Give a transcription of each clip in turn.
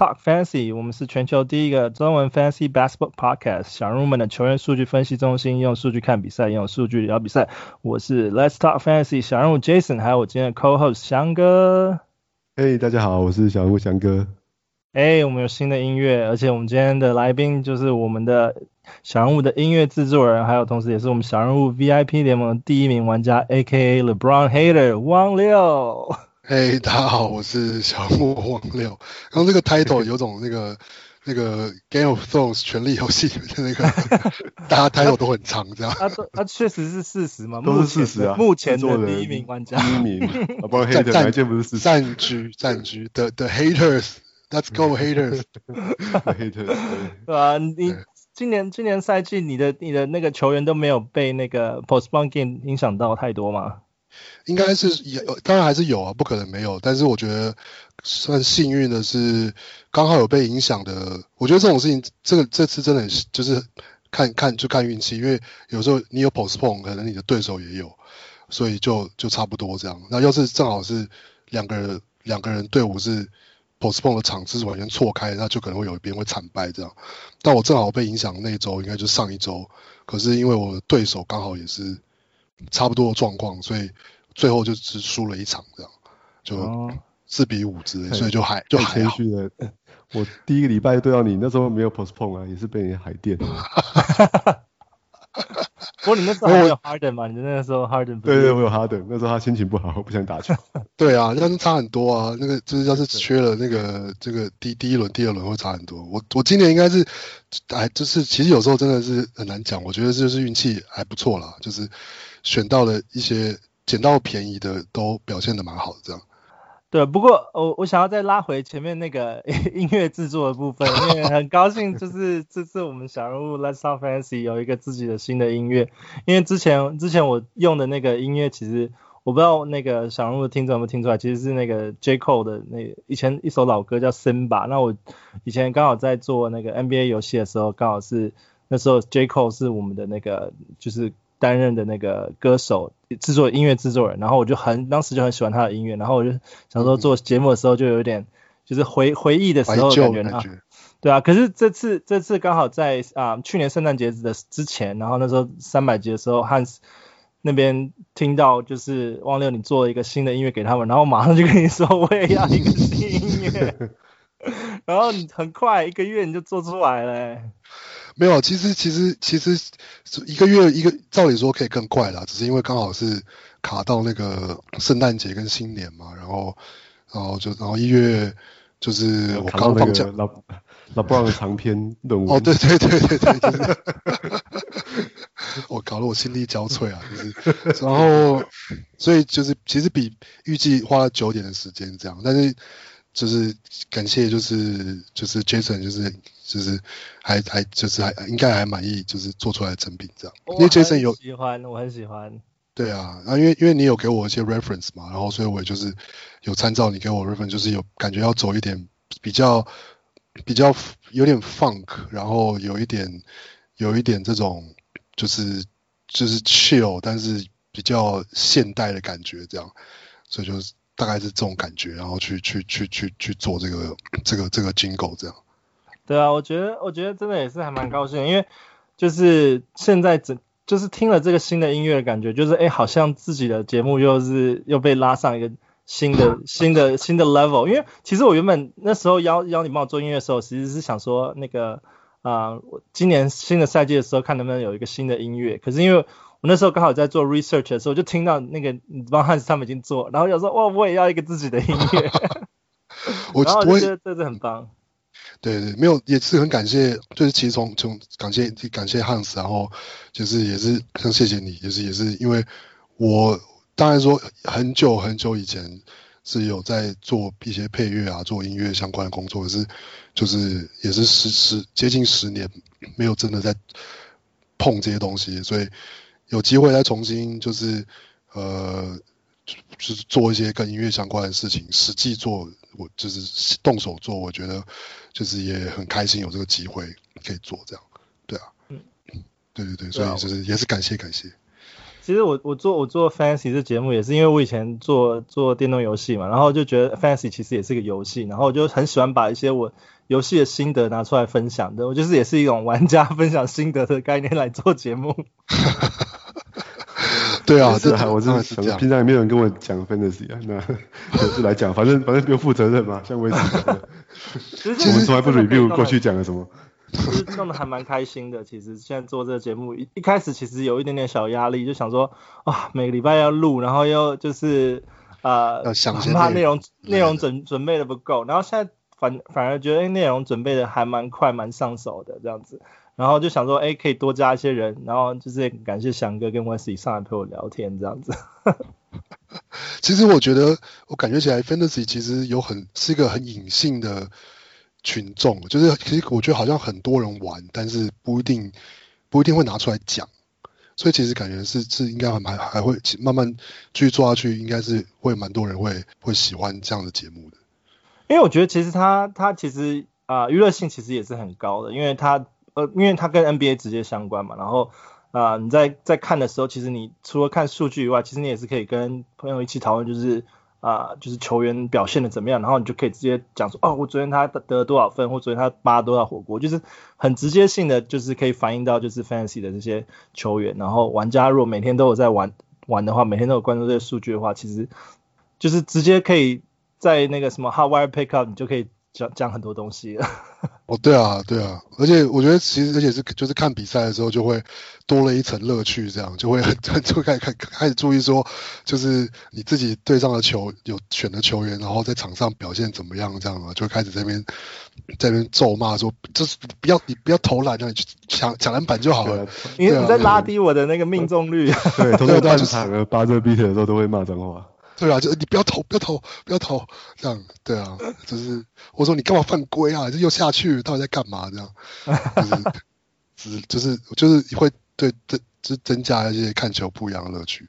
Talk fantasy。我们是全球第一个中文 fantasy basketball podcast。小人物们的球员数据分析中心，用数据看比赛，用数据聊比赛。我是 Let's talk fantasy 小人物 Jason，还有我今天的 co-host 翔哥。Hey，大家好，我是小人物翔哥。哎，我们有新的音乐，而且我们今天的来宾就是我们的小人物的音乐制作人，还有同时也是我们小人物 VIP 联盟第一名玩家，A.K.A. LeBron Hater 汪六。嘿，hey, 大家好，我是小木汪六。然后这个 title 有种那个那个 Game of Thrones 权力游戏里面的那个，大家 title 都很长，这样。他都他确实是事实嘛？都是事实啊。目前的第一名玩家，第一名。啊不然 Hater 哪一件不是事实？战局战局的的 Haters，Let's go Haters。Haters。对吧？你今年今年赛季你的你的那个球员都没有被那个 Postpone Game 影响到太多吗？应该是有，当然还是有啊，不可能没有。但是我觉得算幸运的是，刚好有被影响的。我觉得这种事情，这个这次真的就是看看就看运气，因为有时候你有 postpone，可能你的对手也有，所以就就差不多这样。那要是正好是两个人两个人队伍是 postpone 的场次是完全错开，那就可能会有一边会惨败这样。但我正好被影响那一周，应该就上一周，可是因为我的对手刚好也是。差不多的状况，所以最后就只输了一场，这样就四比五之类，哦、所以就还就还好。我第一个礼拜对到你，那时候没有 postpone 啊，也是被你海电。不过你那时候还有 Harden 嘛？你那个时候 Harden 对，对对，我有 Harden，那时候他心情不好，不想打球。对啊，那是差很多啊。那个就是要是缺了那个这个第第一轮、第二轮会差很多。我我今年应该是哎，就是其实有时候真的是很难讲。我觉得就是运气还不错啦，就是。选到了一些捡到便宜的，都表现的蛮好的，这样。对，不过我我想要再拉回前面那个 音乐制作的部分，因为很高兴，就是 这次我们小人物 Let's Talk Fantasy 有一个自己的新的音乐，因为之前之前我用的那个音乐，其实我不知道那个小人物的听众有没有听出来，其实是那个 J Cole 的那以前一首老歌叫 Simba，那我以前刚好在做那个 NBA 游戏的时候，刚好是那时候 J Cole 是我们的那个就是。担任的那个歌手，制作音乐制作人，然后我就很当时就很喜欢他的音乐，然后我就想说做节目的时候就有点就是回回忆的时候感觉啊，对啊，可是这次这次刚好在啊去年圣诞节的之前，然后那时候三百集的时候，Hans 那边听到就是汪六你做了一个新的音乐给他们，然后马上就跟你说我也要一个新音乐，然后你很快一个月你就做出来了欸。没有，其实其实其实一个月一个，照理说可以更快啦，只是因为刚好是卡到那个圣诞节跟新年嘛，然后然后就然后一月就是我刚放假，老老布朗的长篇论文。哦，对对对对对，就是 我搞得我心力交瘁啊，就是然后所以就是其实比预计花了九点的时间这样，但是。就是感谢，就是就是 Jason，就是就是还还就是还应该还满意，就是做出来的成品这样。因为 Jason 有喜欢，我很喜欢。对啊，啊，因为因为你有给我一些 reference 嘛，然后所以我也就是有参照你给我 reference，就是有感觉要走一点比较比较有点 funk，然后有一点有一点这种就是就是 chill，但是比较现代的感觉这样，所以就是。大概是这种感觉，然后去去去去去做这个这个这个 jingle 这样。对啊，我觉得我觉得真的也是还蛮高兴，因为就是现在整就是听了这个新的音乐的感觉，就是哎，好像自己的节目又是又被拉上一个新的 新的新的 level。因为其实我原本那时候邀邀你帮我做音乐的时候，其实是想说那个啊，今年新的赛季的时候看能不能有一个新的音乐，可是因为。我那时候刚好在做 research 的时候，就听到那个帮汉斯他们已经做，然后想说哇，我也要一个自己的音乐。我然后我觉得这是很棒。对对，没有也是很感谢，就是其实从从感谢感谢汉斯，然后就是也是很谢谢你，就是也是因为我当然说很久很久以前是有在做一些配乐啊，做音乐相关的工作，可是就是也是十十接近十年没有真的在碰这些东西，所以。有机会再重新就是，呃，就是做一些跟音乐相关的事情，实际做，我就是动手做，我觉得就是也很开心有这个机会可以做这样，对啊，嗯，对对对，所以就是也是感谢感谢。其实我我做我做 Fantasy 这节目也是因为我以前做做电动游戏嘛，然后就觉得 Fantasy 其实也是个游戏，然后我就很喜欢把一些我游戏的心得拿出来分享的，我就是也是一种玩家分享心得的概念来做节目。对啊，是啊，我真的是平常也没有人跟我讲 Fantasy 啊，那 就是来讲，反正反正不用负责任嘛，像威斯 我们从来不 review 过去讲了什么。其实弄得还蛮开心的。其实现在做这个节目，一一开始其实有一点点小压力，就想说，啊，每个礼拜要录，然后又就是呃，很怕内容内容准准备的不够。然后现在反反而觉得，哎，内容准备的还蛮快，蛮上手的这样子。然后就想说，哎，可以多加一些人，然后就是感谢翔哥跟 Wesley 上来陪我聊天这样子。其实我觉得，我感觉起来，Fantasy 其实有很是一个很隐性的。群众就是，其实我觉得好像很多人玩，但是不一定不一定会拿出来讲，所以其实感觉是是应该还还还会慢慢继续做下去，应该是会蛮多人会会喜欢这样的节目的。因为我觉得其实他他其实啊娱乐性其实也是很高的，因为它呃因为它跟 NBA 直接相关嘛，然后啊、你在在看的时候，其实你除了看数据以外，其实你也是可以跟朋友一起讨论，就是。啊、就是球员表现的怎么样，然后你就可以直接讲说，哦，我昨天他得了多少分，或昨天他扒多少火锅，就是很直接性的，就是可以反映到就是 fantasy 的这些球员，然后玩家如果每天都有在玩玩的话，每天都有关注这些数据的话，其实就是直接可以在那个什么 hot wire pick up，你就可以。讲讲很多东西了，哦，对啊，对啊，而且我觉得其实而且是就是看比赛的时候就会多了一层乐趣，这样就会很 就开始开开始注意说，就是你自己对上的球有选的球员，然后在场上表现怎么样，这样嘛，就会开始在那边在那边咒骂说，就是不要你不要投篮，你去抢抢篮板就好了，你、啊、你在拉低我的那个命中率，对，投在半场和巴泽比特的时候都会骂脏话。对啊，就你不要投，不要投，不要投，这样，对啊，就是我说你干嘛犯规啊？这又下去，到底在干嘛？这样，就是，就是，就是，就是会对增，就增加一些看球不一样的乐趣。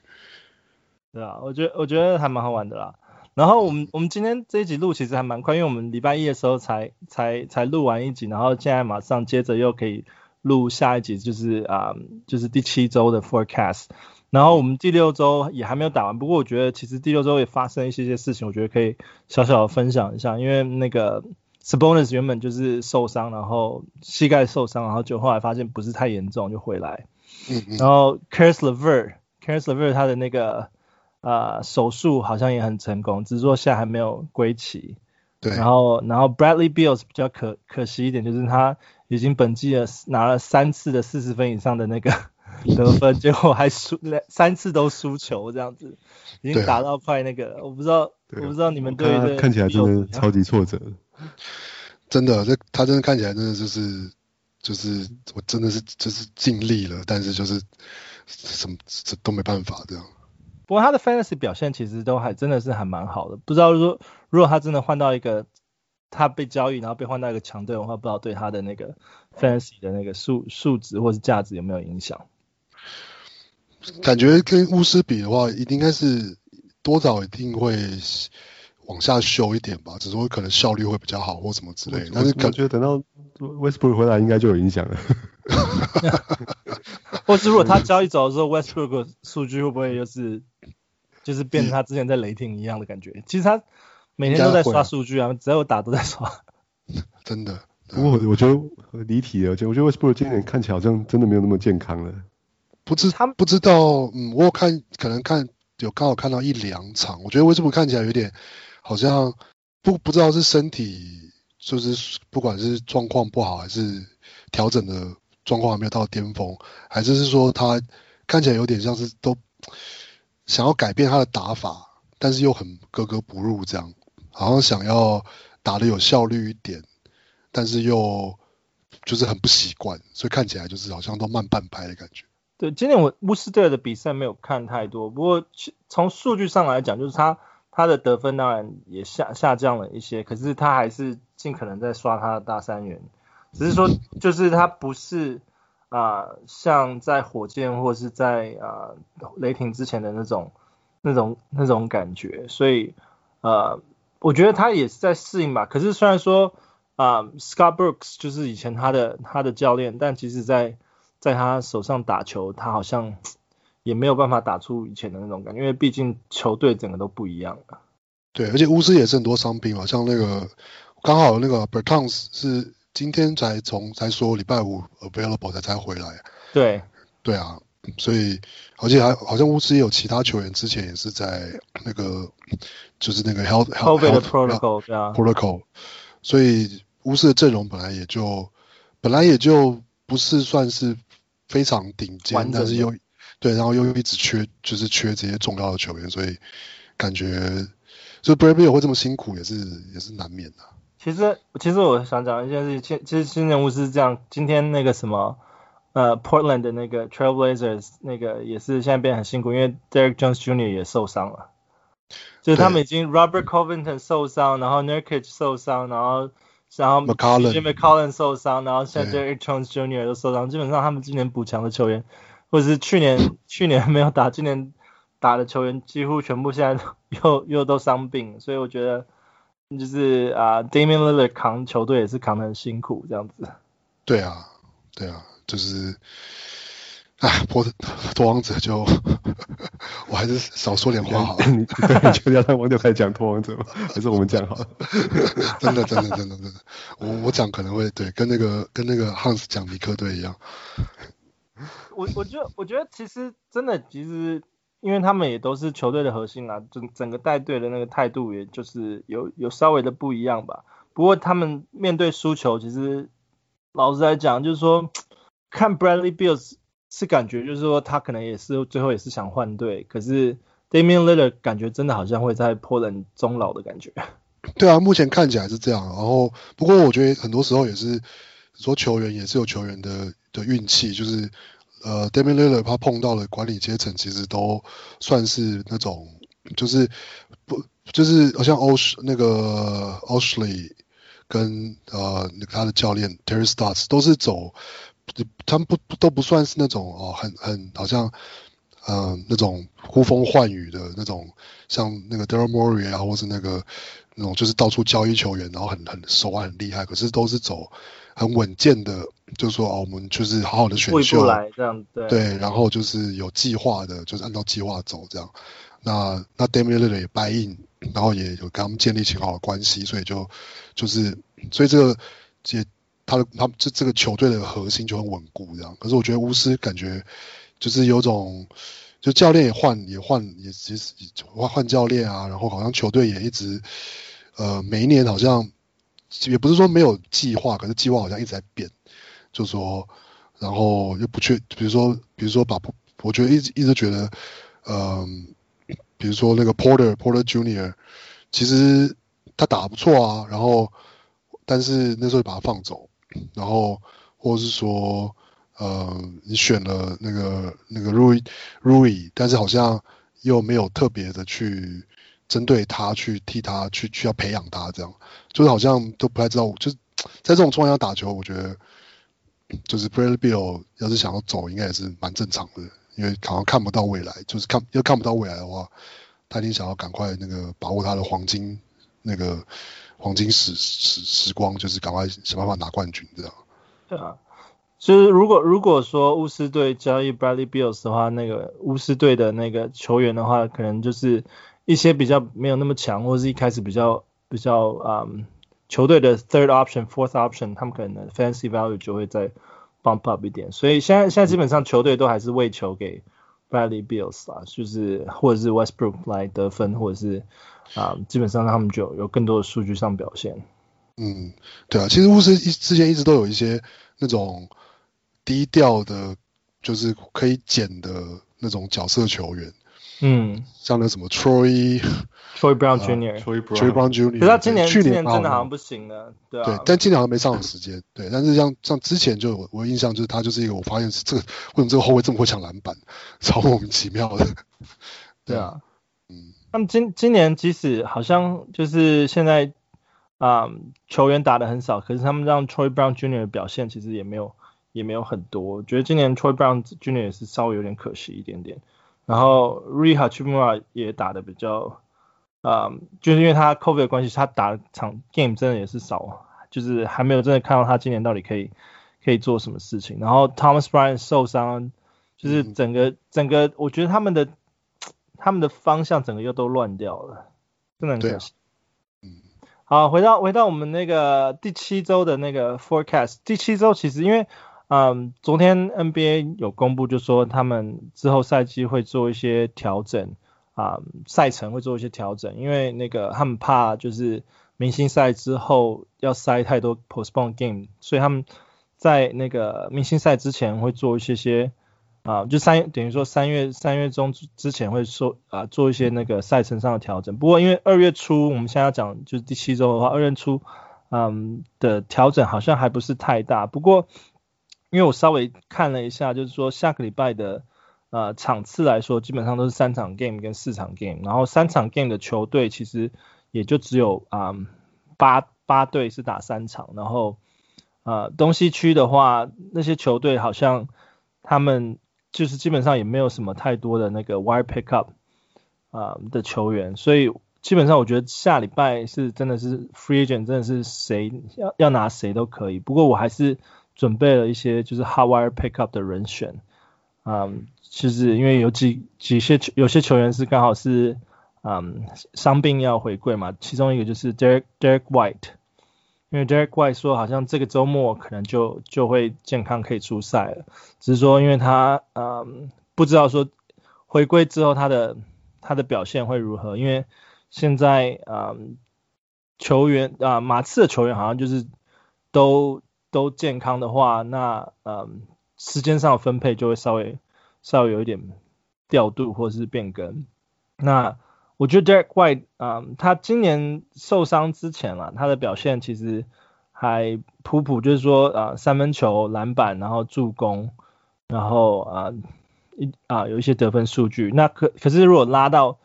对啊，我觉得我觉得还蛮好玩的啦。然后我们我们今天这一集录其实还蛮快，因为我们礼拜一的时候才才才录完一集，然后现在马上接着又可以录下一集，就是啊，就是第七周的 forecast。然后我们第六周也还没有打完，不过我觉得其实第六周也发生一些些事情，我觉得可以小小的分享一下。因为那个 Sabonis 原本就是受伤，然后膝盖受伤，然后就后来发现不是太严重就回来。嗯嗯。然后 Caris LeVert，Caris LeVert 他的那个呃手术好像也很成功，只是说现在还没有归期。对。然后然后 Bradley Beal 比较可可惜一点，就是他已经本季了拿了三次的四十分以上的那个。得分，结果还输三次都输球，这样子已经打到快那个，啊、我不知道，我不知道你们对这看起来真的超级挫折，真的，这他真的看起来真的就是就是我真的是就是尽力了，但是就是什么这都没办法这样。不过他的 fantasy 表现其实都还真的是还蛮好的，不知道说如果他真的换到一个他被交易然后被换到一个强队的话，不知道对他的那个 fantasy 的那个数数值或是价值有没有影响？感觉跟巫师比的话，一定应该是多少一定会往下修一点吧，只是说可能效率会比较好或什么之类的。但是感觉等到 Westbrook 回来，应该就有影响了。或是如果他交易走的时候，Westbrook 数据会不会又是就是变成他之前在雷霆一样的感觉？其实他每天都在刷数据啊，只要有打都在刷。真的。不过我觉得离题了，我觉得 Westbrook 今年看起来好像真的没有那么健康了。不知他们不知道，嗯，我有看可能看有刚好看到一两场，我觉得为什么看起来有点好像不不知道是身体就是不管是状况不好还是调整的状况还没有到巅峰，还是是说他看起来有点像是都想要改变他的打法，但是又很格格不入这样，好像想要打的有效率一点，但是又就是很不习惯，所以看起来就是好像都慢半拍的感觉。对，今年我巫师队的比赛没有看太多，不过从数据上来讲，就是他他的得分当然也下下降了一些，可是他还是尽可能在刷他的大三元，只是说就是他不是啊、像在火箭或是在啊、雷霆之前的那种那种那种感觉，所以呃我觉得他也是在适应吧。可是虽然说啊、Scott Brooks 就是以前他的他的教练，但其实在在他手上打球，他好像 也没有办法打出以前的那种感觉，因为毕竟球队整个都不一样了。对，而且巫师也是很多伤兵嘛，像那个刚好那个 Bertans 是今天才从才说礼拜五 available 才才回来。对，对啊，所以而且还好像巫师也有其他球员之前也是在那个就是那个 health health protocol 对啊 protocol，所以巫师的阵容本来也就本来也就不是算是非常顶尖，但是又。对，然后又一直缺，就是缺这些重要的球员，所以感觉就 Bradley 会这么辛苦，也是也是难免的。其实，其实我想讲一件事情，其实新人物是这样，今天那个什么，呃，Portland 的那个 Trailblazers 那个也是现在变得很辛苦，因为 Derrick Jones Jr. 也受伤了，就是他们已经 Robert Covington 受伤，然后 Nurkic 受伤，然后然后 McCollum McCollum 受伤，然后现在 Derrick Jones Jr. 都受伤，基本上他们今年补强的球员。或者是去年 去年没有打，今年打的球员几乎全部现在又又都伤病，所以我觉得就是啊，Damian Lillard 扛球队也是扛得很辛苦这样子。对啊，对啊，就是，哎，波拓荒者就 我还是少说点话好了。你就要让王九开始讲托王者吗？还是我们讲好了？真的真的真的真的，我我讲可能会对，跟那个跟那个 Hans 讲尼克队一样。我我觉得我觉得其实真的其实，因为他们也都是球队的核心啊，整整个带队的那个态度，也就是有有稍微的不一样吧。不过他们面对输球，其实老实来讲，就是说看 Bradley Beal 是感觉就是说他可能也是最后也是想换队，可是 Damian Lillard 感觉真的好像会在破人终老的感觉。对啊，目前看起来是这样。然后不过我觉得很多时候也是说球员也是有球员的的运气，就是。呃，Damian Lillard 他碰到了管理阶层，其实都算是那种，就是不就是好像 Osh 那个 Oshley 跟呃他的教练 Terry Stotts 都是走，他们不都不算是那种哦，很很好像嗯、呃、那种呼风唤雨的那种，像那个 Daryl Morey 啊，或是那个那种就是到处交易球员，然后很很手腕很厉害，可是都是走。很稳健的，就是说哦，我们就是好好的选秀，这样对，对，然后就是有计划的，就是按照计划走这样。那那 Damian Lillard 也 buy in，然后也有跟他们建立起好的关系，所以就就是所以这个也他的他这这个球队的核心就很稳固这样。可是我觉得巫师感觉就是有种，就教练也换也换也其实换换教练啊，然后好像球队也一直呃每一年好像。也不是说没有计划，可是计划好像一直在变，就说，然后又不确，比如说，比如说把，我觉得一直一直觉得，嗯，比如说那个 Porter Porter Junior，其实他打得不错啊，然后，但是那时候把他放走，然后或者是说，呃，你选了那个那个 Rui Rui，但是好像又没有特别的去。针对他去替他去去要培养他这样，就是好像都不太知道，就是在这种状况下打球，我觉得就是 Bradley b i l l 要是想要走，应该也是蛮正常的，因为好像看不到未来，就是看又看不到未来的话，他一定想要赶快那个把握他的黄金那个黄金时时时光，就是赶快想办法拿冠军这样。对啊，其实如果如果说巫师队交易 Bradley Beals 的话，那个巫师队的那个球员的话，可能就是。一些比较没有那么强，或者是一开始比较比较嗯球队的 third option、fourth option，他们可能 fancy value 就会再 bump up 一点。所以现在现在基本上球队都还是喂球给 Bradley Beal 啊，就是或者是 Westbrook 来得分，或者是啊、基本上他们就有更多的数据上表现。嗯，对啊，其实巫师一之前一直都有一些那种低调的，就是可以捡的那种角色球员。嗯，像那什么 Troy Troy Brown Jr.，Troy Brown Jr.，可是他今年去年真的好像不行了，对啊，对，但今年好像没上场时间，对，但是像像之前就我我印象就是他就是一个我发现是这个为什么这个后卫这么会抢篮板，超莫名其妙的，对啊，嗯，那么今今年即使好像就是现在啊、嗯、球员打的很少，可是他们让 Troy Brown Jr. 的表现其实也没有也没有很多，我觉得今年 Troy Brown Jr. 也是稍微有点可惜一点点。然后 Rui Hachimura 也打的比较，啊、嗯，就是因为他 COVID 的关系，他打场 game 真的也是少，就是还没有真的看到他今年到底可以可以做什么事情。然后 Thomas Bryant 受伤，就是整个、嗯、整个，我觉得他们的他们的方向整个又都乱掉了，真的很可惜。嗯，好，回到回到我们那个第七周的那个 forecast，第七周其实因为嗯，昨天 NBA 有公布，就说他们之后赛季会做一些调整啊，赛程会做一些调整，因为那个他们怕就是明星赛之后要塞太多 postpone game，所以他们在那个明星赛之前会做一些些啊，就三等于说三月三月中之前会说啊做一些那个赛程上的调整。不过因为二月初我们现在要讲就是第七周的话，二月初嗯的调整好像还不是太大，不过。因为我稍微看了一下，就是说下个礼拜的呃场次来说，基本上都是三场 game 跟四场 game，然后三场 game 的球队其实也就只有啊、八八队是打三场，然后呃东西区的话，那些球队好像他们就是基本上也没有什么太多的那个 wire pickup 啊、的球员，所以基本上我觉得下礼拜是真的是 free agent，真的是谁要要拿谁都可以，不过我还是。准备了一些就是 hot wire pickup 的人选，嗯，其实因为有几几些有些球员是刚好是嗯伤病要回归嘛，其中一个就是 Derek Derek White，因为 Derek White 说好像这个周末可能就就会健康可以出赛了，只是说因为他嗯不知道说回归之后他的他的表现会如何，因为现在嗯球员啊马刺的球员好像就是都。都健康的话，那嗯，时间上的分配就会稍微稍微有一点调度或者是变更。那我觉得 Derek White 啊、嗯，他今年受伤之前啊，他的表现其实还普普，就是说啊，三分球、篮板，然后助攻，然后啊一啊有一些得分数据。那可可是如果拉到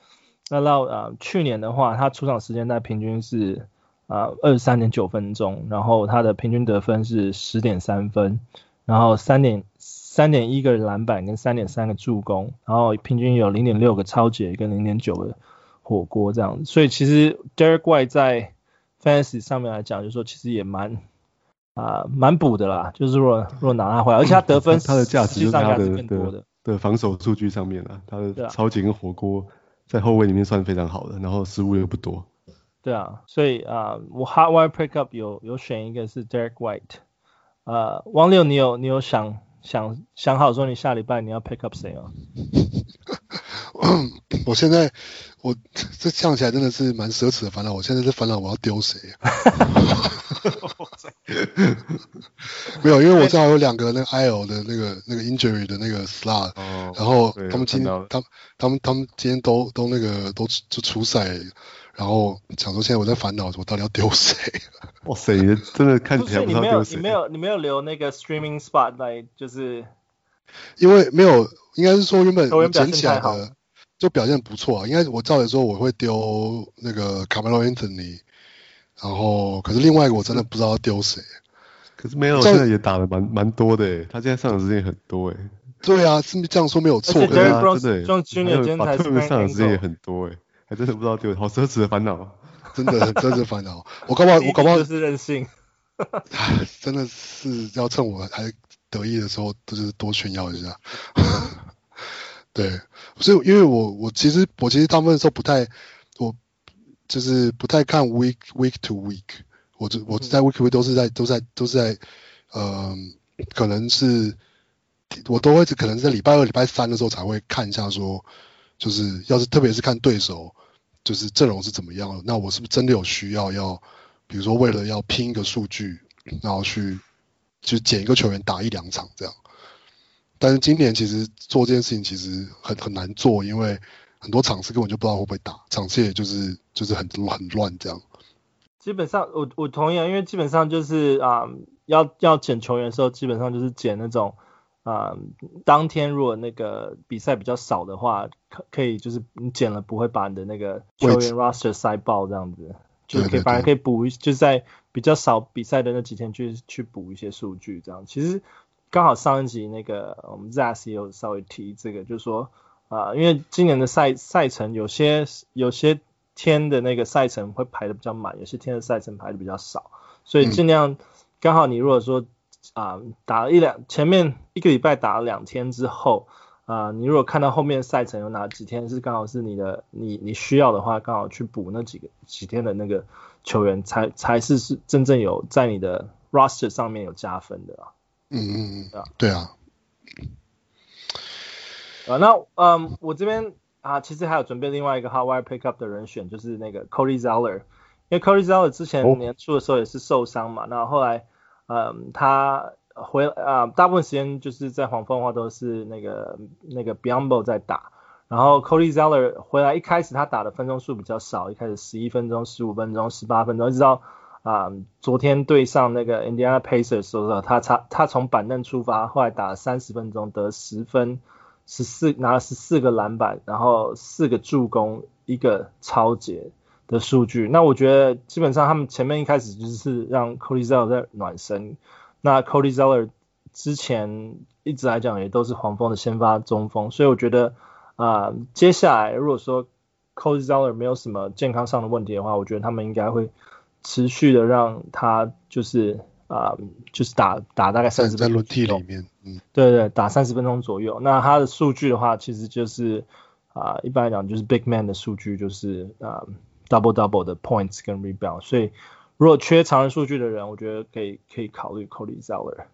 拉到啊去年的话，他出场时间在平均是。啊，二十三点九分钟，然后他的平均得分是十点三分，然后三点三点一个篮板跟三点三个助攻，然后平均有零点六个超解跟零点九个火锅这样子，所以其实 Derek White 在 Fantasy 上面来讲，就是说其实也蛮啊蛮补的啦，就是如果如果拿他回来，而且他得分 他的价值就是他的的，的，防守数据上面啊，他的超级跟火锅在后卫里面算非常好的，然后失误又不多。对啊，所以啊、呃，我 hot wire pickup 有有选一个是 Derek White，呃，王六，你有你有想想想好说你下礼拜你要 pick up 谁吗？我现在我这想起来真的是蛮奢侈的烦恼，我现在是烦恼我要丢谁？没有，因为我正好有两个那个 IL 的那个那个 injury 的那个 slot，、哦、然后他们今天他他们他们今天都都那个都就出赛。然后想说，现在我在烦恼，我到底要丢谁？哇塞，真的看起来不知道丢谁。你没有，你没有，你没有留那个 streaming spot 来，就是因为没有，应该是说原本我捡起来的就表现不错啊。应该我照理说我会丢那个 Carmelo Anthony，然后可是另外一个我真的不知道要丢谁。可是没有，现在也打的蛮蛮多的诶，他现在上场时间很多诶。对啊，是这样说没有错，可是他真的，他特别上场时间也很多诶。还真的不知道丢，好奢侈的烦恼，真的很奢侈的烦恼。我搞不好，我搞不好就是任性。真的是要趁我还得意的时候，就是多炫耀一下。对，所以因为我我其实我其实大部分的时候不太，我就是不太看 week week to week。我就我在 week to week 都是在都在都是在，嗯、呃，可能是我都会可能在礼拜二、礼拜三的时候才会看一下说。就是要是特别是看对手，就是阵容是怎么样，那我是不是真的有需要要，比如说为了要拼一个数据，然后去就捡一个球员打一两场这样。但是今年其实做这件事情其实很很难做，因为很多场次根本就不知道会不会打，场次也就是就是很很乱这样。基本上我我同意啊，因为基本上就是啊、要要捡球员的时候，基本上就是捡那种。啊、呃，当天如果那个比赛比较少的话，可可以就是你减了不会把你的那个球员 roster 塞爆这样子，就是可以反而可以补一，就是在比较少比赛的那几天去去补一些数据这样。其实刚好上一集那个我们 Zas 也有稍微提这个，就是说啊、呃，因为今年的赛赛程有些有些天的那个赛程会排的比较满，有些天的赛程排的比较少，所以尽量刚好你如果说。啊，打了一两前面一个礼拜打了两天之后，啊、呃，你如果看到后面赛程有哪几天是刚好是你的你你需要的话，刚好去补那几个几天的那个球员，才才是是真正有在你的 roster 上面有加分的啊。嗯嗯嗯，对啊。对啊。啊，那嗯，我这边啊，其实还有准备另外一个 hot wire pickup 的人选，就是那个 Cody Zeller，因为 Cody Zeller 之前年初的时候也是受伤嘛，那、哦、后来嗯他。回啊，大部分时间就是在黄蜂的话都是那个那个 Biombo 在打，然后 Cody Zeller 回来一开始他打的分钟数比较少，一开始十一分钟、十五分钟、十八分钟，一直到啊昨天对上那个 Indiana Pacers 的时候，他他他从板凳出发，后来打了三十分钟得十分，十四拿了十四个篮板，然后四个助攻，一个超截的数据。那我觉得基本上他们前面一开始就是让 Cody Zeller 在暖身。那 Cody Zeller 之前一直来讲也都是黄蜂的先发中锋，所以我觉得啊、呃，接下来如果说 Cody Zeller 没有什么健康上的问题的话，我觉得他们应该会持续的让他就是啊、呃，就是打打大概三十分钟在轮替里面，嗯，对对，打三十分钟左右。那他的数据的话，其实就是啊、呃，一般来讲就是 Big Man 的数据，就是啊、呃、double double 的 points 跟 rebound，所以。如果缺常人数据的人，我觉得可以可以考虑 Cody Zeller。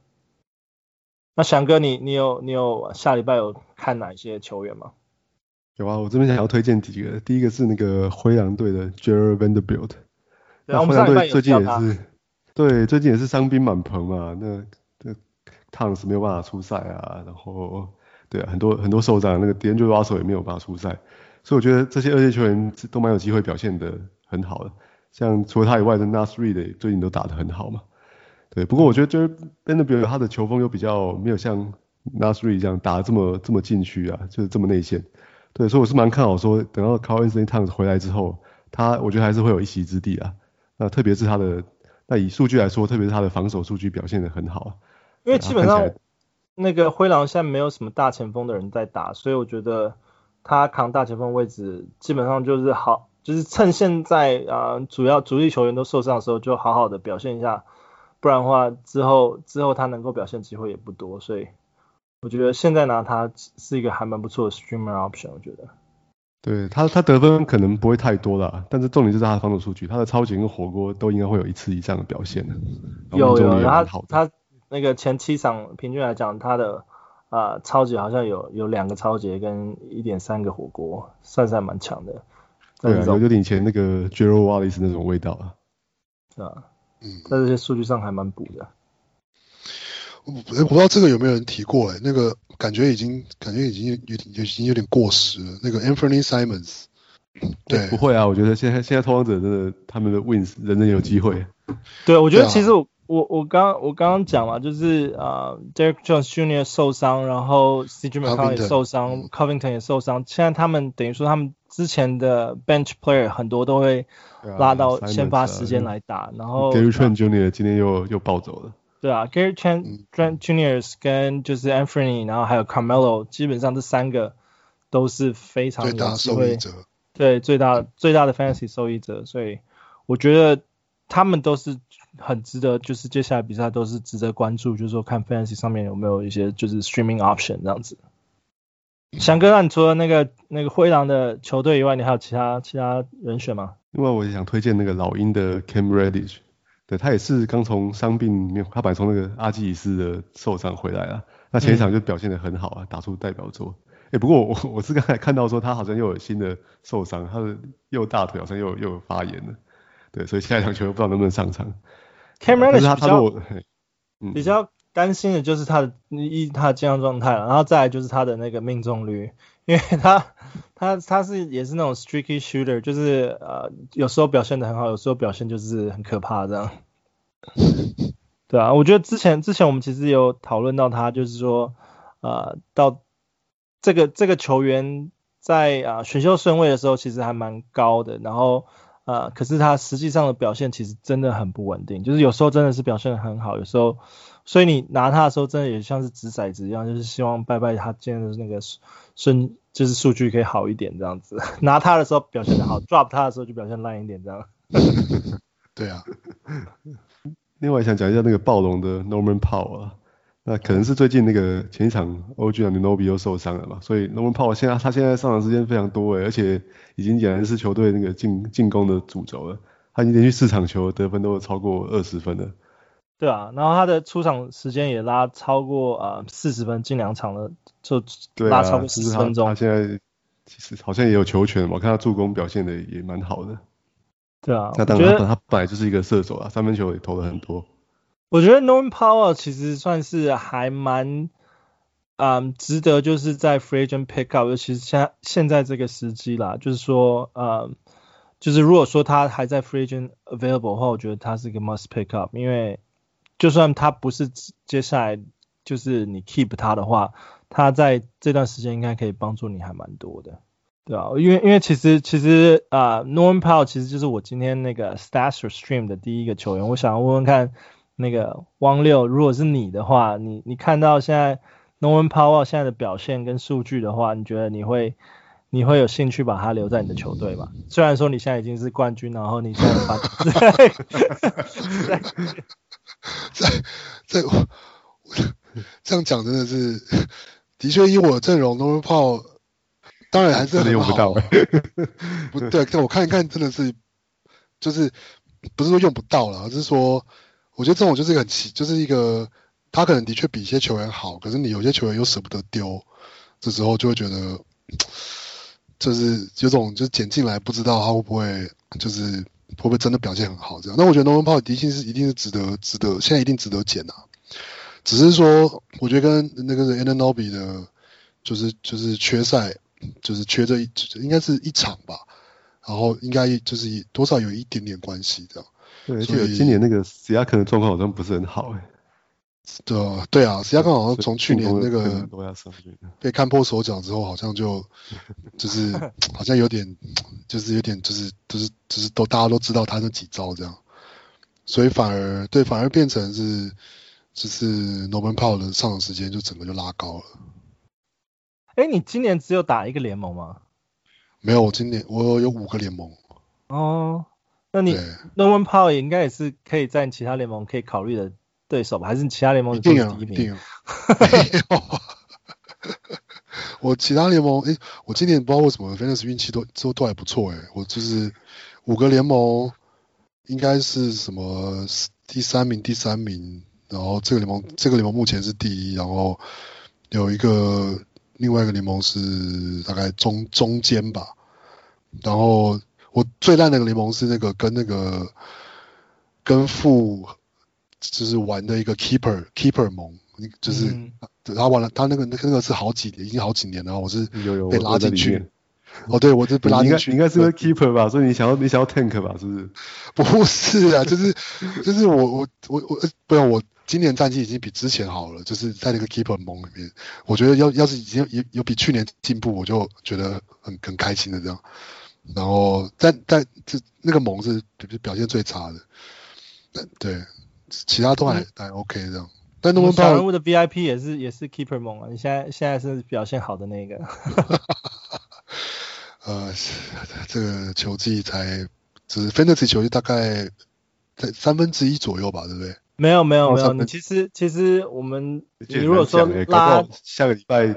那翔哥你，你你有你有下礼拜有看哪一些球员吗？有啊，我这边想要推荐几个。第一个是那个灰狼队的 Jarred Vanderbilt。那啊，我们上礼拜最近也是，对，最近也是伤兵满棚嘛。那那 Towns 没有办法出赛啊，然后对啊，很多很多受伤，那个 D'Angelo Russell 也没有办法出赛，所以我觉得这些二线球员都蛮有机会表现的很好的。像除了他以外的 Naz Reid 最近都打得很好嘛，对。不过我觉得就是 b e n d e r b i l t 他的球风又比较没有像 Naz Reid 这样打得这么这么禁区啊，就是这么内线。对，所以我是蛮看好说，等到 Carl Anthony Towns 回来之后，他我觉得还是会有一席之地啊。那特别是他的，那以数据来说，特别是他的防守数据表现得很好。因为基本上那个灰狼现在没有什么大前锋的人在打，所以我觉得他扛大前锋位置基本上就是好。就是趁现在啊、呃，主要主力球员都受伤的时候，就好好的表现一下，不然的话之后之后他能够表现机会也不多，所以我觉得现在拿他是一个还蛮不错的 streamer option，我觉得。对他他得分可能不会太多了，但是重点就是他的防守数据，他的超级跟火锅都应该会有一次以上的表现的。有有，他他那个前七场平均来讲，他的啊超级好像有有两个超级跟一点三个火锅，算是还蛮强的。对啊，有有点以前那个 Wallace 那种味道啊。啊，嗯，在这些数据上还蛮补的。我我不知道这个有没有人提过哎，那个感觉已经感觉已经有点已经有点过时了。那个 Anthony Simons，对，不会啊，我觉得现在现在拓荒者真的他们的 Wins 人人有机会。对，我觉得其实我我我刚我刚刚讲嘛，就是啊、uh,，Derrick Jones Jr. 受伤，然后 CJ McCollum 也受伤，Covington 也受伤，现在他们等于说他们。之前的 bench player 很多都会拉到先发时间来打，然后 Gary Trent Jr. 今天又又暴走了。对啊，Gary Trent Jr. 跟就是 Anthony，然后还有 Carmelo，基本上这三个都是非常有机会，对最大最大的 fantasy 受益者，所以我觉得他们都是很值得，就是接下来比赛都是值得关注，就是说看 fantasy 上面有没有一些就是 streaming option 这样子。翔哥，那你除了那个那个灰狼的球队以外，你还有其他其他人选吗？另外，我也想推荐那个老鹰的 Cam Reddish，对，他也是刚从伤病里面，他本来从那个阿基里斯的受伤回来了，那前一场就表现得很好啊，打出代表作。哎、不过我我是刚才看到说他好像又有新的受伤，他的右大腿好像又又有发炎了，对，所以下一场球不知道能不能上场。Cam Reddish 比较，嗯、比较。担心的就是他的一他的健康状态了，然后再来就是他的那个命中率，因为他他他是也是那种 streaky shooter，就是呃有时候表现的很好，有时候表现就是很可怕这样。对啊，我觉得之前之前我们其实有讨论到他，就是说呃到这个这个球员在啊、呃、选秀顺位的时候其实还蛮高的，然后呃可是他实际上的表现其实真的很不稳定，就是有时候真的是表现得很好，有时候。所以你拿他的时候，真的也像是掷骰子一样，就是希望拜拜他今天的那个顺，就是数据可以好一点这样子。拿他的时候表现得好，drop 他的时候就表现烂一点这样。对啊。另外想讲一下那个暴龙的 Norman Powell 啊，那可能是最近那个前一场 OG Anunoby 又受伤了嘛，所以 Norman Powell 现在他现在上场时间非常多诶，而且已经俨然是球队那个进进攻的主轴了。他已经连续四场球得分都超过二十分了。对啊，然后他的出场时间也拉超过啊四十分，进两场了就拉超过四十分钟。啊、他现在其实好像也有球权，我看他助攻表现的也蛮好的。对啊，那当然他他本来就是一个射手啊，三分球也投了很多。我觉得 Norman Powell 其实算是还蛮嗯值得，就是在 Free Agent Pick Up，尤其是现现在这个时机啦，就是说嗯，就是如果说他还在 Free Agent Available 的话，我觉得他是一个 Must Pick Up，因为就算他不是接下来就是你 keep 他的话，他在这段时间应该可以帮助你还蛮多的，对啊，因为因为其实其实啊、呃、Norman Powell 其实就是我今天那个 Stats Stream 的第一个球员，我想问问看那个汪六，如果是你的话，你你看到现在 Norman Powell 现在的表现跟数据的话，你觉得你会你会有兴趣把他留在你的球队吗？虽然说你现在已经是冠军，然后你现在把 在在这样讲真的是，的确以我的阵容，Norman Powell 当然还是很用不到。不对，但我看一看，真的是就是不是说用不到了，而是说我觉得这种就是一个很奇，就是一个他可能的确比一些球员好，可是你有些球员又舍不得丢，这时候就会觉得就是有种就是捡进来不知道他会不会就是。会不会真的表现很好？这样，那我觉得 Norman Powell 的确是一定是值得值得，现在一定值得捡啊。只是说，我觉得跟那个 Anunoby 的，就是就是缺赛，就是缺这一，应该是一场吧。然后应该就是多少有一点点关系这样。对，而且今年那个 Siakam 的状况好像不是很好哎。对啊，对啊，Siakam 好像从去年那个被看破手脚之后，好像就 就是好像有点，就是有点就是就是就是都大家都知道他那几招这样，所以反而对，反而变成是就是 Norman Powell 的上场时间就整个就拉高了。哎，你今年只有打一个联盟吗？没有，我今年我有五个联盟。哦，那你 Norman Powell 应该也是可以在其他联盟可以考虑的。对手吧，还是其他联盟的第一名？一定有，没有。我其他联盟，哎，我今年不知道为什么，Fantasy 运气都都都还不错哎。我就是五个联盟，应该是什么第三名、第三名，然后这个联盟这个联盟目前是第一，然后有一个另外一个联盟是大概中中间吧。然后我最烂的那个联盟是那个跟那个跟副。就是玩的一个 keeper keeper 盟，就是、嗯、他玩了，他那个那个是好几年，已经好几年了，我是被拉进去。哦，对，我是被拉进去。应该是个 keeper 吧，所以你想要你想要 tank 吧，是不是？不是啊，就是就是我我我我不用，我今年战绩已经比之前好了，就是在那个 keeper 盟里面，我觉得要要是已经有有比去年进步，我就觉得很很开心的这样。然后但但这那个猛是表现最差的，对。其他都还、嗯、还 OK 这样，但诺曼人物的 VIP 也是也是 Keeper 盟啊，你现在现在是表现好的那个。呃，这个球技才只是 Fantasy 球技大概在三分之一左右吧，对不对？没有没有没有，你其实其实我们你如果说拉下个礼拜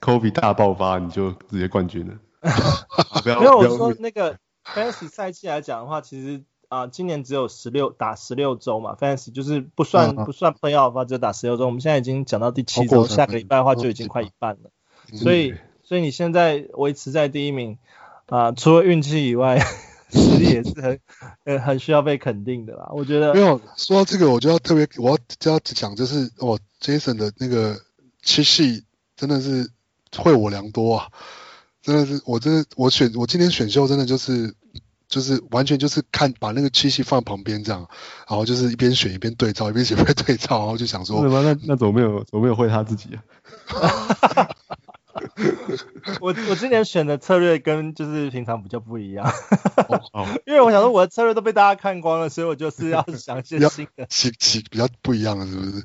Kobe 大爆发，你就直接冠军了。没有我说那个 Fantasy 赛季来讲的话，其实。啊，今年只有十六打十六周嘛，Fantasy 就是不算、不算 Playoff 的话，只有打十六周。我们现在已经讲到第七周，下个礼拜的话就已经快一半了。所以所以你现在维持在第一名啊，除了运气以外，实力也是很呃很需要被肯定的啦。我觉得没有说到这个，我就要特别我要就要讲，就是哦，Jason 的那个七系真的是惠我良多啊，真的是我真的我选我今天选秀真的就是。就是完全就是看把那个七系放旁边这样，然后就是一边选一边对照，一边选 一边对照，然后就想说，为什么那那怎么没有怎么没有会他自己啊？我我今年选的策略跟就是平常比较不一样，因为我想说我的策略都被大家看光了，所以我就是要想一些新的，其其比较不一样的是不是？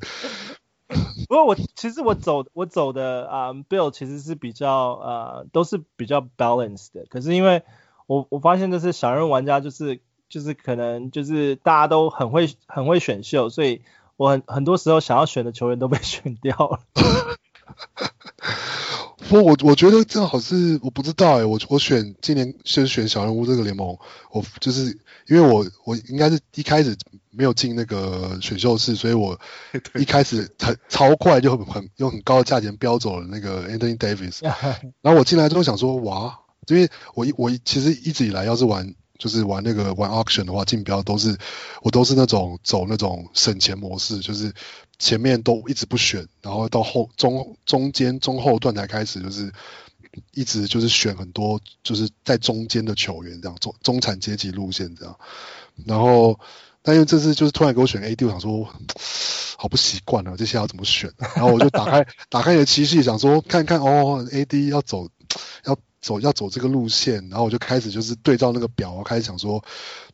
不过我其实我走我走的啊、，Bill 其实是比较呃都是比较 balanced 的，可是因为。我我发现就是小人玩家就是就是可能就是大家都很会很会选秀，所以我很很多时候想要选的球员都被选掉了。不，我我觉得正好是我不知道哎、欸，我我选今年先选小人物这个联盟，我就是因为我我应该是一开始没有进那个选秀室，所以我 一开始很超快就很很用很高的价钱标走了那个 Anthony Davis，然后我进来之后想说哇，因为我一我其实一直以来要是玩就是玩那个玩 auction 的话，竞标都是我都是那种走那种省钱模式，就是。前面都一直不选，然后到后中中间中后段才开始，就是一直就是选很多就是在中间的球员这样中中产阶级路线这样，然后但因为这次就是突然给我选 AD，我想说好不习惯啊，这些要怎么选？然后我就打开 打开你的机器，想说看看哦，AD 要走要走要走这个路线，然后我就开始就是对照那个表，我开始想说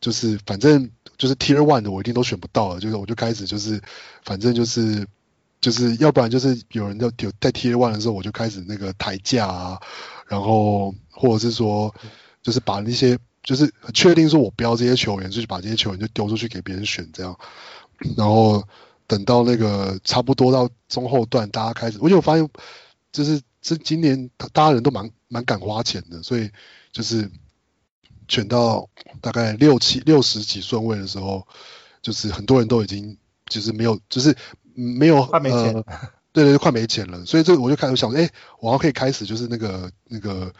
就是反正。就是 Tier One 的我一定都选不到了，就是我就开始就是，反正就是就是要不然就是有人要有在 Tier One 的时候，我就开始那个抬价啊，然后或者是说就是把那些就是确定说我不要这些球员，就是把这些球员就丢出去给别人选这样，然后等到那个差不多到中后段，大家开始，我就发现就是这今年大家人都蛮蛮敢花钱的，所以就是。选到大概六七六十几顺位的时候，就是很多人都已经就是没有，就是没有快没钱，呃，对对，快没钱了。所以这我就开始想，哎、欸，我要可以开始就是那个那个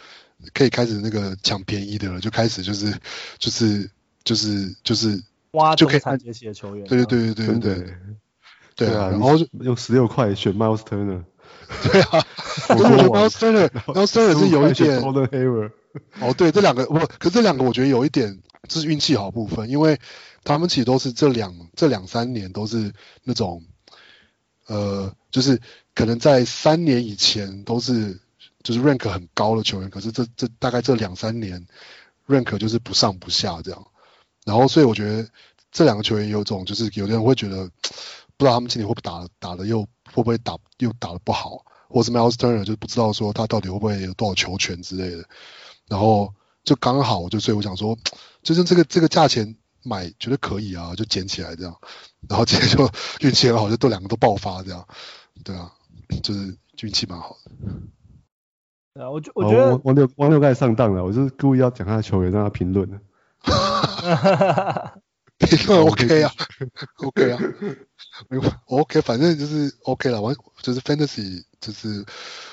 可以开始那个抢便宜的了，就开始就是就是就是就是挖就可以看这些球员。对对对对对对，对，对啊，然后就用十六块选 Miles Turner。对啊，我觉得 Miles Turner，Miles Turner 是有一点。哦，对，这两个不，可是这两个我觉得有一点是运气好部分，因为他们其实都是这两这两三年都是那种，呃，就是可能在三年以前都是就是 rank 很高的球员，可是这这大概这两三年 rank 就是不上不下这样，然后所以我觉得这两个球员有种就是有的人会觉得不知道他们今年会不会打打的又会不会打又打的不好，或是 Miles Turner 就不知道说他到底会不会有多少球权之类的。然后就刚好，就所以我想说，就是这个这个价钱买觉得可以啊，就捡起来这样。然后今天就运气很好，就都两个都爆发这样。对啊，就是运气蛮好的。对啊，我觉我觉得王六王六刚才上当了，我就是故意要讲他的球员，让他评论的。评论 OK 啊，OK 啊，OK，反正就是 OK 了。完就是 Fantasy，就是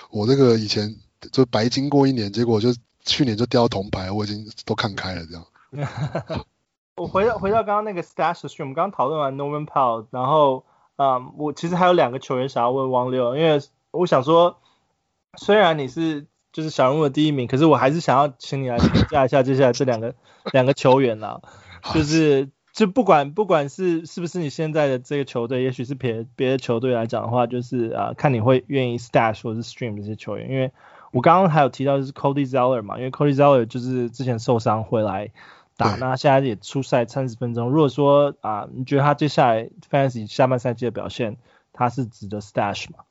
我这个以前就白经过一年，结果就。去年就掉铜牌，我已经都看开了这样。我回到回到刚刚那个 Stash Stream，我们刚刚讨论完 Norman Powell，然后嗯，我其实还有两个球员想要问汪六，因为我想说，虽然你是就是小人物的第一名，可是我还是想要请你来评价一下接下来这两个两个球员啊，就是就不管不管是是不是你现在的这个球队，也许是别别的球队来讲的话，就是啊，看你会愿意 Stash 或者是 Stream 这些球员，因为。我刚刚还有提到就是 Cody Zeller 嘛，因为 Cody Zeller 就是之前受伤回来打，那现在也出赛三十分钟。如果说啊，你觉得他接下来 Fantasy 下半赛季的表现，他是值得 Stash 吗？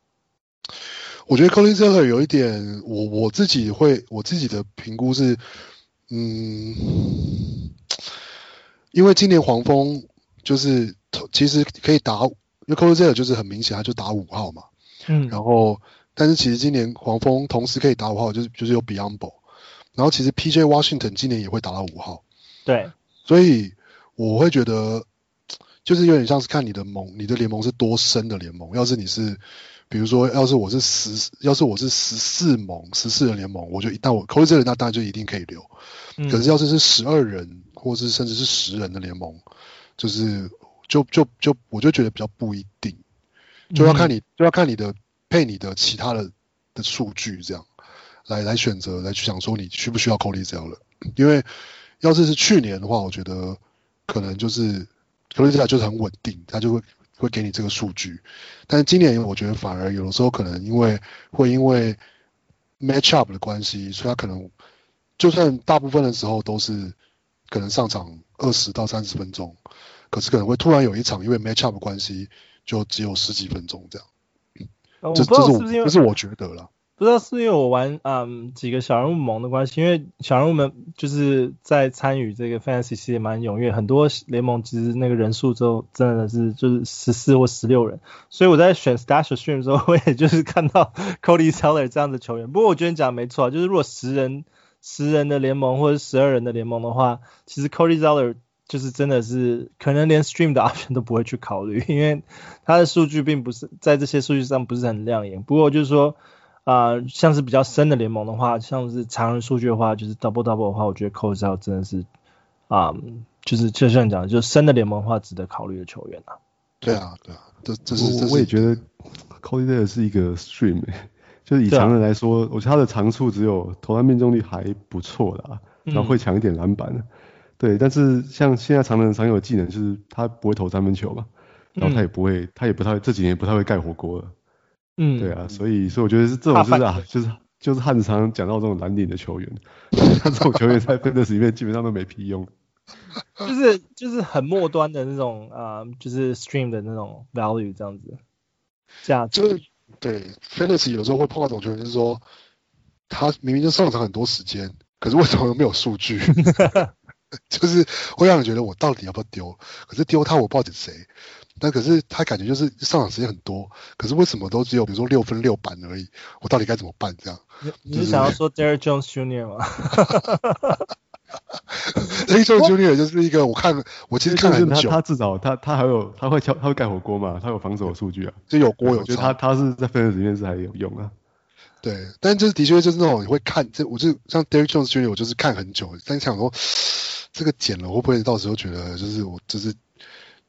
我觉得 Cody Zeller 有一点，我我自己会我自己的评估是，嗯，因为今年黄蜂就是其实可以打，因为 Cody Zeller 就是很明显他就打五号嘛，嗯，然后。但是其实今年黄蜂同时可以打五号，就是就是有 Beyondbo，然后其实 PJ Washington 今年也会打到五号，对，所以我会觉得就是有点像是看你的盟，你的联盟是多深的联盟。要是你是，比如说，要是我是十，要是我是十四盟十四人联盟，我就一旦我扣这人，那当然就一定可以留。嗯、可是要是是十二人，或是甚至是十人的联盟，就是就就就我就觉得比较不一定，就要看你、嗯、就要看你的。配你的其他的的数据，这样来来选择来去想说你需不需要 Cody Zeller 了，因为要是是去年的话，我觉得可能就是 Cody Zeller 就是很稳定，他就会会给你这个数据。但是今年我觉得反而有的时候可能因为会因为 match up 的关系，所以他可能就算大部分的时候都是可能上场二十到三十分钟，可是可能会突然有一场因为 match up 的关系就只有十几分钟这样。我不知道是不是因为，这是我觉得啦。不知道是因为我玩嗯几个小人物盟的关系，因为小人物们就是在参与这个 Fantasy 系列蛮踊跃，很多联盟其实那个人数都真的是就是十四或十六人，所以我在选 Stash Stream 的时候，我也就是看到 Cody Seller 这样的球员。不过我觉得你讲的没错，就是如果十人十人的联盟或者十二人的联盟的话，其实 Cody Zeller 就是真的是可能连 Stream 的 option 都不会去考虑，因为他的数据并不是在这些数据上不是很亮眼。不过就是说。啊、呃，像是比较深的联盟的话，像是常人数据的话，就是 double double 的话，我觉得 Cody Zeller 真的是啊、呃，就是就像你讲的，就是深的联盟的话，值得考虑的球员啊。对啊，对啊，这这是这是我也觉得 Cody Zeller 是一个 stream，就是以常人来说，啊、我觉得他的长处只有投篮命中率还不错啦，然后会抢一点篮板、嗯、对，但是像现在常人常有的技能就是他不会投三分球嘛，然后他也不会，嗯、他也不太这几年也不太会盖火锅了。嗯，对啊，所以所以我觉得是这种就是啊，就是就是汉子常讲到这种蓝领的球员，他 这种球员在 Fantasy 里面基本上都没屁用，就是就是很末端的那种啊、呃，就是 Stream 的那种 value 这样子，价值。就是对 Fantasy 有时候会碰到这种球员，就是说他明明就上场很多时间，可是为什么又没有数据？就是会让人觉得我到底要不要丢？可是丢他我不知道是谁。但可是他感觉就是上场时间很多，可是为什么都只有比如说六分六板而已？我到底该怎么办？这样？你是想要 说 Derrick Jones Jr. 吗 ？Derrick Jones Jr. 就是一个我看我其实看很久，他他至少他他还有他会敲他会盖火锅嘛？他有防守数据啊，就有锅有。我觉得他他是在分的里面是还有用啊。对，但就是的确就是那种你会看这，我就像 Derrick Jones Jr. 我就是看很久，但想说这个剪了会不会到时候觉得就是我就是，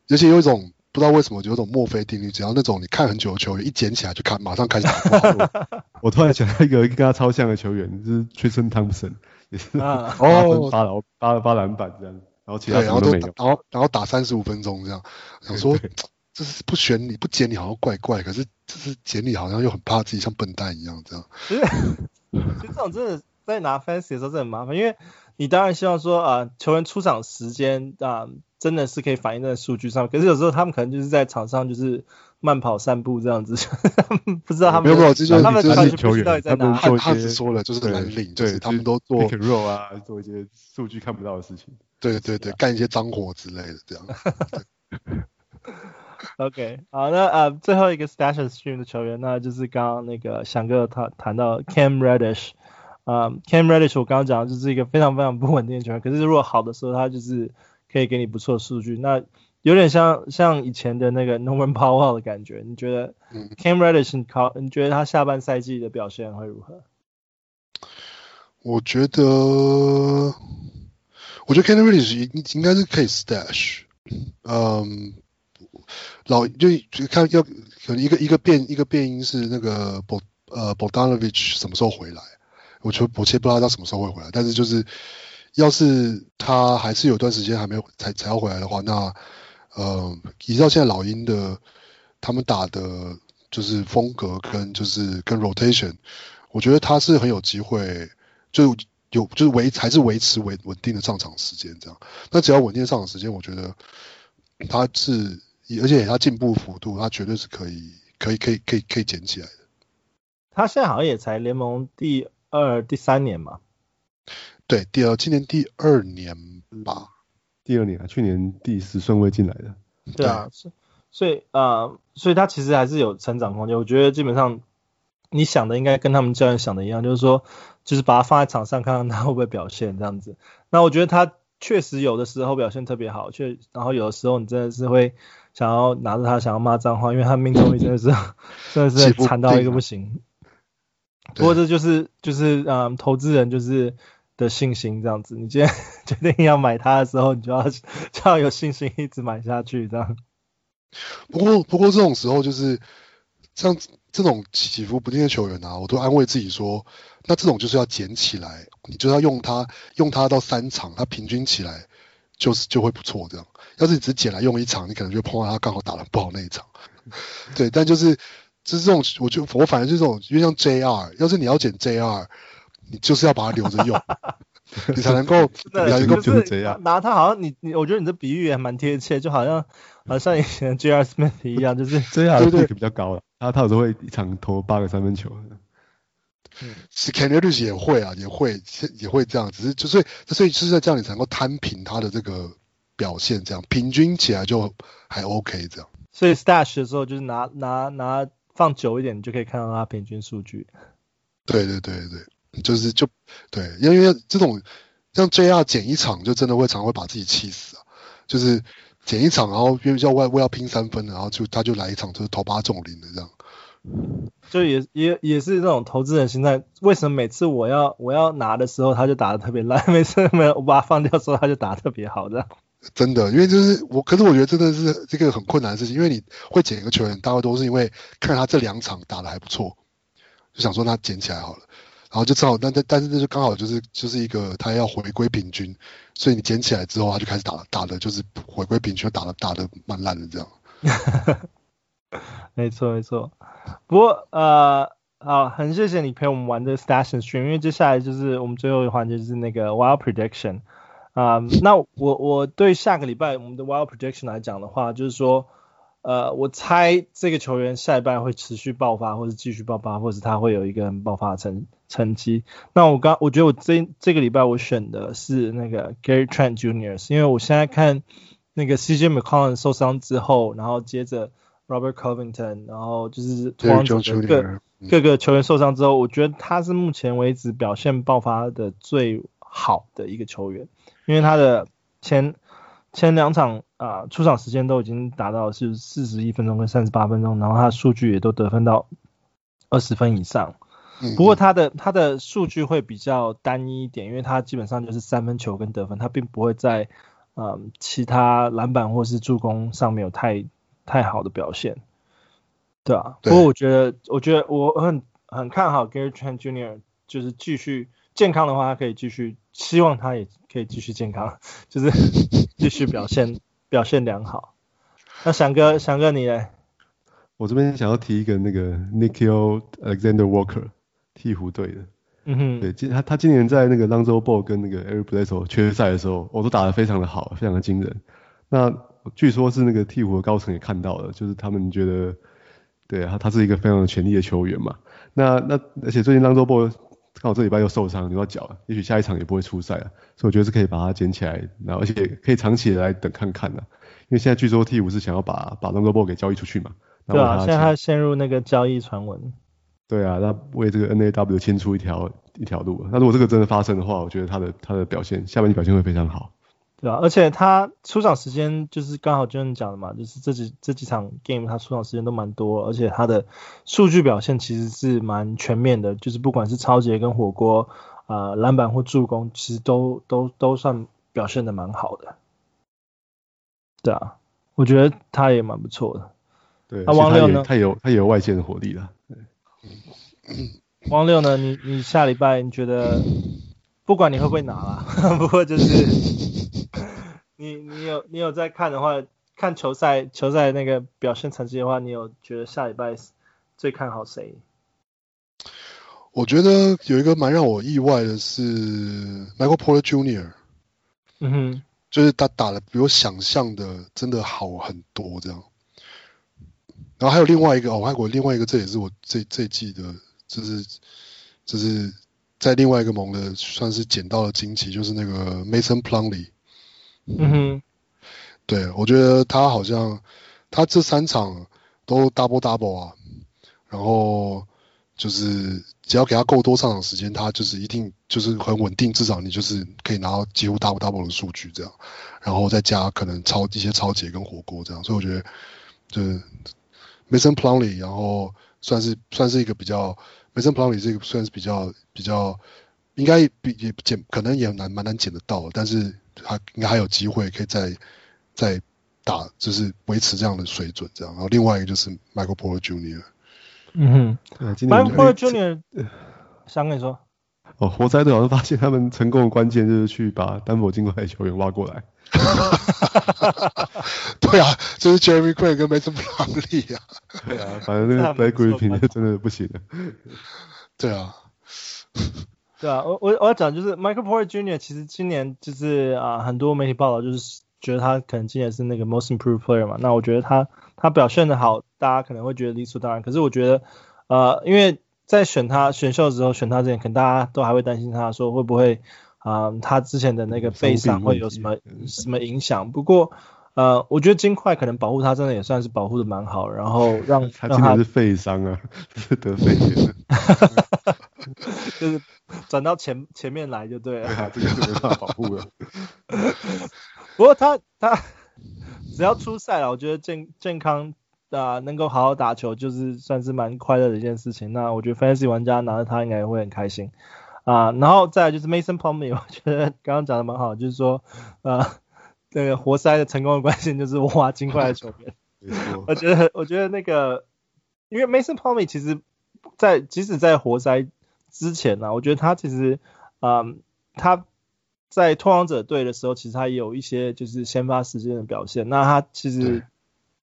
而且有一种。不知道为什么就有种墨菲定律，只要那种你看很久的球员一捡起来就看，马上开始打。我突然想到一个跟他超像的球员，就是 Tristan Thompson，啊，哦，八篮八八篮板这样，然后其他然后都然后然后打三十五分钟这样，想说这是不选你不捡你好像怪怪，可是这是捡你好像又很怕自己像笨蛋一样这样。其实这种真的在拿 fantasy 的时候真的很麻烦，因为你当然希望说啊、呃、球员出场时间啊。呃真的是可以反映在数据上，可是有时候他们可能就是在场上就是慢跑散步这样子，不知道他们没有没有，这就是他们就是球员。他们汉汉子说了就是蓝领，对，他们都做 pick and roll 啊，做一些数据看不到的事情，对对对，干一些脏活之类的这样。OK，好，那呃最后一个 Stash Stream 的球员，那就是刚刚那个翔哥他谈到 Cam Reddish，啊、呃、Cam Reddish 我刚刚讲的就是一个非常非常不稳定的球员，可是如果好的时候他就是。可以给你不错的数据，那有点像像以前的那个 Norman Powell 的感觉。你觉得 Cam Reddish 考，你觉得他下半赛季的表现会如何？我觉得，我觉得 Cam Reddish 应应该是可以 stash。嗯，老就就看要可能一个一个变一个变音是那个 Bo 呃 Bogdanovic 什么时候回来？我觉得我其实不知道他什么时候会回来，但是就是。要是他还是有段时间还没有才才要回来的话，那呃，依照现在老鹰的他们打的，就是风格跟就是跟 rotation，我觉得他是很有机会，就有就是维还是维持稳稳定的上场时间这样。那只要稳定的上场时间，我觉得他是，而且他进步幅度，他绝对是可以可以可以可以可以捡起来的。他现在好像也才联盟第二、第三年嘛。对，第二，今年第二年吧，第二年啊，去年第十顺位进来的。对啊，所所以啊、呃，所以他其实还是有成长空间。我觉得基本上你想的应该跟他们教练想的一样，就是说，就是把他放在场上看看他会不会表现这样子。那我觉得他确实有的时候表现特别好，确然后有的时候你真的是会想要拿着他想要骂脏话，因为他命中率真的是真的是惨到一个不行。不过这就是就是啊、呃，投资人就是。的信心这样子，你今天 决定要买它的时候，你就要 就要有信心一直买下去这样。不过不过这种时候就是像这种起伏不定的球员啊，我都安慰自己说，那这种就是要捡起来，你就要用它用它到三场，它平均起来就是就会不错这样。要是你只捡来用一场，你可能就碰到他刚好打的不好那一场。对，但就是就是这种，我就我反正就是这种，因为像 JR，要是你要捡 JR。你就是要把它留着用，你才能够，你才能够就是这样。拿它好像你你，我觉得你的比喻也蛮贴切，就好像好像以前 J.R. Smith 一样，就是 J.R. 的 pick 比较高了，他他有时候会一场投八个三分球。嗯，Scan Edwards 也会啊，也会也会这样，只是就所以所以就是在这样你才能够摊平他的这个表现，这样平均起来就还 OK 这样。所以 Stash 的时候就是拿拿拿放久一点，你就可以看到他平均数据。对对对对，就是就对，因为这种像 JR 减一场就真的会常会把自己气死啊，就是减一场，然后因为要为为要拼三分，然后就他就来一场就是投八中零的这样。就也也也是那种投资人心态，为什么每次我要我要拿的时候，他就打的特别烂，每次没有我把它放掉的时候，他就打得特别好，这样。真的，因为就是我，可是我觉得真的是这个很困难的事情，因为你会捡一个球员，大概都是因为看他这两场打的还不错，就想说他捡起来好了，然然后就正好，但但但是那就刚好就是就是一个他要回归平均，所以你捡起来之后，他就开始打打的就是回归平均，打的打的蛮烂的这样。没错没错，不过呃好，很谢谢你陪我们玩的 Stash and Stream，因为接下来就是我们最后一个环节，就是那个 Wild Prediction 啊、那我我对下个礼拜我们的 Wild Prediction 来讲的话，就是说呃我猜这个球员下一半会持续爆发，或者继续爆发，或者他会有一个很爆发的成成绩。那我刚我觉得我这这个礼拜我选的是那个 Gary Trent Jr.，因为我现在看那个 CJ McCollum 受伤之后，然后接着。Robert Covington，然后就是拓荒者各各个球员受伤之后，我觉得他是目前为止表现爆发的最好的一个球员，因为他的前前两场啊、呃、出场时间都已经达到是四十一分钟跟三十八分钟，然后他的数据也都得分到二十分以上。不过他的他的数据会比较单一一点，因为他基本上就是三分球跟得分，他并不会在嗯、呃、其他篮板或是助攻上面有太。太好的表现，对啊。对。不过我觉得，我觉得我很很看好 Gary Trent Jr.，就是继续健康的话，他可以继续，希望他也可以继续健康，就是继续表现表现良好。那翔哥，翔哥你呢？我这边想要提一个那个 Nickeil Alexander Walker 鹈鹕队的，嗯哼，对，今他他今年在那个 Ball 跟那个 Eric Bledsoe 缺赛的时候，我都打得非常的好，非常的惊人。那据说是那个鹈鹕的高层也看到了，就是他们觉得，对啊，他他是一个非常有潜力的球员嘛。那那而且最近 Ball 刚好这礼拜又受伤，扭到脚了，也许下一场也不会出赛了。所以我觉得是可以把它捡起来，然后而且可以长期的来等看看的。因为现在据说 T 五是想要把把 Longo Ball 给交易出去嘛。对啊，现在他陷入那个交易传闻。对啊，那为这个 NAW 牵出一条一条路。那如果这个真的发生的话，我觉得他的他的表现下半季表现会非常好。对啊，而且他出场时间就是刚好就像你讲的嘛，就是这几这几场 game 他出场时间都蛮多，而且他的数据表现其实是蛮全面的，就是不管是抄截跟火锅啊、呃、篮板或助攻，其实都都都算表现的蛮好的。对啊，我觉得他也蛮不错的。对，那王六呢？他有他有外线的火力了。王六呢？你你下礼拜你觉得不管你会不会拿啦，不过就是。你你有你有在看的话，看球赛球赛那个表现成绩的话，你有觉得下礼拜最看好谁？我觉得有一个蛮让我意外的是 Michael Porter Jr.，嗯哼，就是他打的比我想象的真的好很多这样。然后还有另外一个哦，还有另外一个，这也是我这这季的，就是就是在另外一个盟的算是捡到了惊奇，就是那个 Mason Plumlee。嗯哼，对，我觉得他好像他这三场都 double double 啊，然后就是只要给他够多上场时间，他就是一定就是很稳定，至少你就是可以拿到几乎 double double 的数据这样，然后再加可能超一些抄截跟火锅这样，所以我觉得就是 Mason Plumlee，然后算是算是一个比较 Mason Plumlee 这个算是比较比较应该比也捡可能也难蛮难捡得到，但是。他应该还有机会可以再再打，就是维持这样的水准，这样。然后另外一个就是 Michael Porter Jr.，嗯哼，Michael Porter Jr.，想跟你说，哦，活塞队好像发现他们成功的关键就是去把丹佛金块的球员挖过来。对啊，就是 Jeremy Grant 跟 Mason Plumlee 啊。对啊，反正那个 Blake Griffin 真的不行了。对啊。对啊，我我我要讲就是 Michael Porter Jr. 其实今年就是啊、呃、很多媒体报道就是觉得他可能今年是那个 Most Improved Player 嘛，那我觉得他他表现的好，大家可能会觉得理所当然。可是我觉得呃因为在选他选秀的时候选他之前，可能大家都还会担心他说会不会啊、呃，他之前的那个背伤会有什么什么影响。不过呃，我觉得金块可能保护他真的也算是保护的蛮好，然后让 他今年是肺伤啊，是得肺炎，就是转到前前面来就对了，对啊，这个是没办法保护的。不过他他只要出赛了，我觉得健健康啊，能够好好打球，就是算是蛮快乐的一件事情。那我觉得 Fantasy 玩家拿着他应该也会很开心啊。然后再来就是 Mason Plumlee，我觉得刚刚讲的蛮好，就是说呃。这个活塞的成功的关键就是挖金块的球员。我觉得，我觉得那个，因为 Mason Plumlee 其实在即使在活塞之前呢、啊，我觉得他其实，嗯，他在拓荒者队的时候，其实他也有一些就是先发时间的表现。那他其实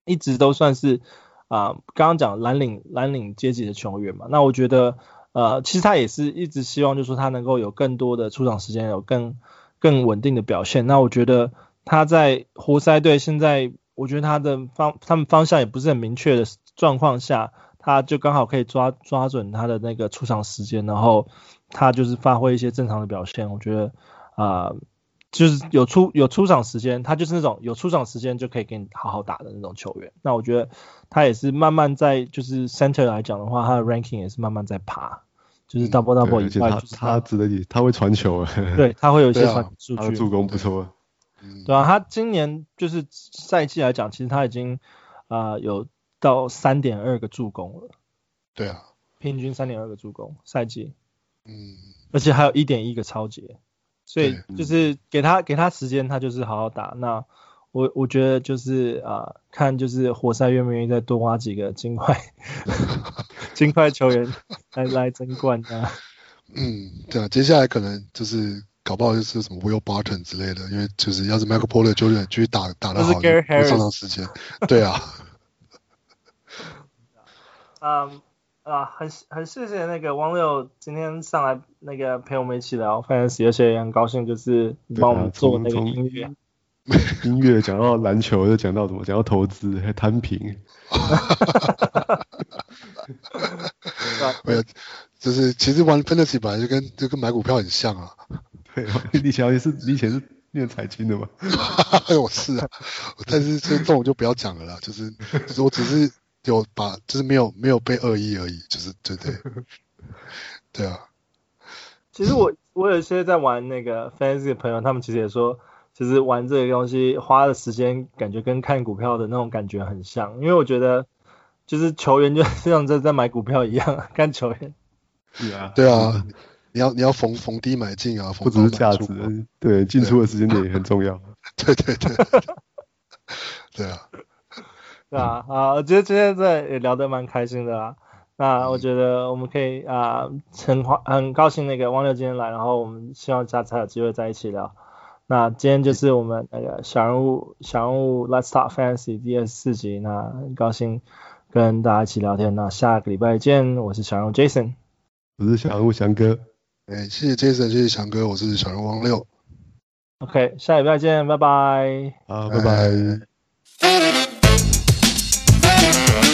一直都算是啊，刚刚讲蓝领蓝领阶级的球员嘛。那我觉得，呃，其实他也是一直希望，就是说他能够有更多的出场时间，有更更稳定的表现。那我觉得。他在活塞队，现在我觉得他的方他们方向也不是很明确的状况下，他就刚好可以抓抓准他的那个出场时间，然后他就是发挥一些正常的表现。我觉得啊、呃，就是有出有出场时间，他就是那种有出场时间就可以给你好好打的那种球员。那我觉得他也是慢慢在就是 center 来讲的话，他的 ranking 也是慢慢在爬，就是 double double 以外，他他值得你，他会传球，对，他会有一些传数据，他的助攻不错。对啊，他今年就是赛季来讲，其实他已经啊、呃、有到三点二个助攻了。对啊，平均三点二个助攻赛季。嗯，而且还有一点一个超节，所以就是给他给他时间，他就是好好打。那我我觉得就是啊、呃，看就是活塞愿不愿意再多挖几个金块 金块球员来来争冠啊。嗯，对啊，接下来可能就是。搞不好就是什么 Will Barton 之类的，因为就是要是 Michael Porter 就继续打打得好，就上场时间。对啊。嗯啊，很很谢谢那个汪六今天上来那个陪我们一起聊 Fantasy，而且也很高兴就是帮我们做那个音乐。啊、音乐讲到篮球，又讲到什么？讲到投资，还摊平。没有，就是其实玩 Fantasy 本来就跟就跟买股票很像啊。对，你以前是你以前是念财经的吗？我是啊，但是这种就不要讲了啦，就是就是我只是有把，就是没有没有被恶意而已，就是对对对啊。其实我我有一些在玩那个 Fantasy 的朋友，他们其实也说，其实玩这个东西花的时间感觉跟看股票的那种感觉很像，因为我觉得就是球员就 像在在买股票一样，看球员。对啊，对啊。你要你要逢逢低买进啊，不只是价值，对，进出的时间点也很重要。对 对对，对啊，对啊，啊，我觉得今天这也聊得蛮开心的啊。那我觉得我们可以啊，很很高兴那个汪六今天来，然后我们希望下次还有机会在一起聊。那今天就是我们那个小人物小人物 Let's Talk Fantasy 第二十四集，那很高兴跟大家一起聊天。那下个礼拜见，我是小人物 Jason，我是小人物翔哥。哎，谢谢 Jason，谢谢翔哥，我是小人物汪六。OK，下礼拜见，拜拜。好，拜拜。拜拜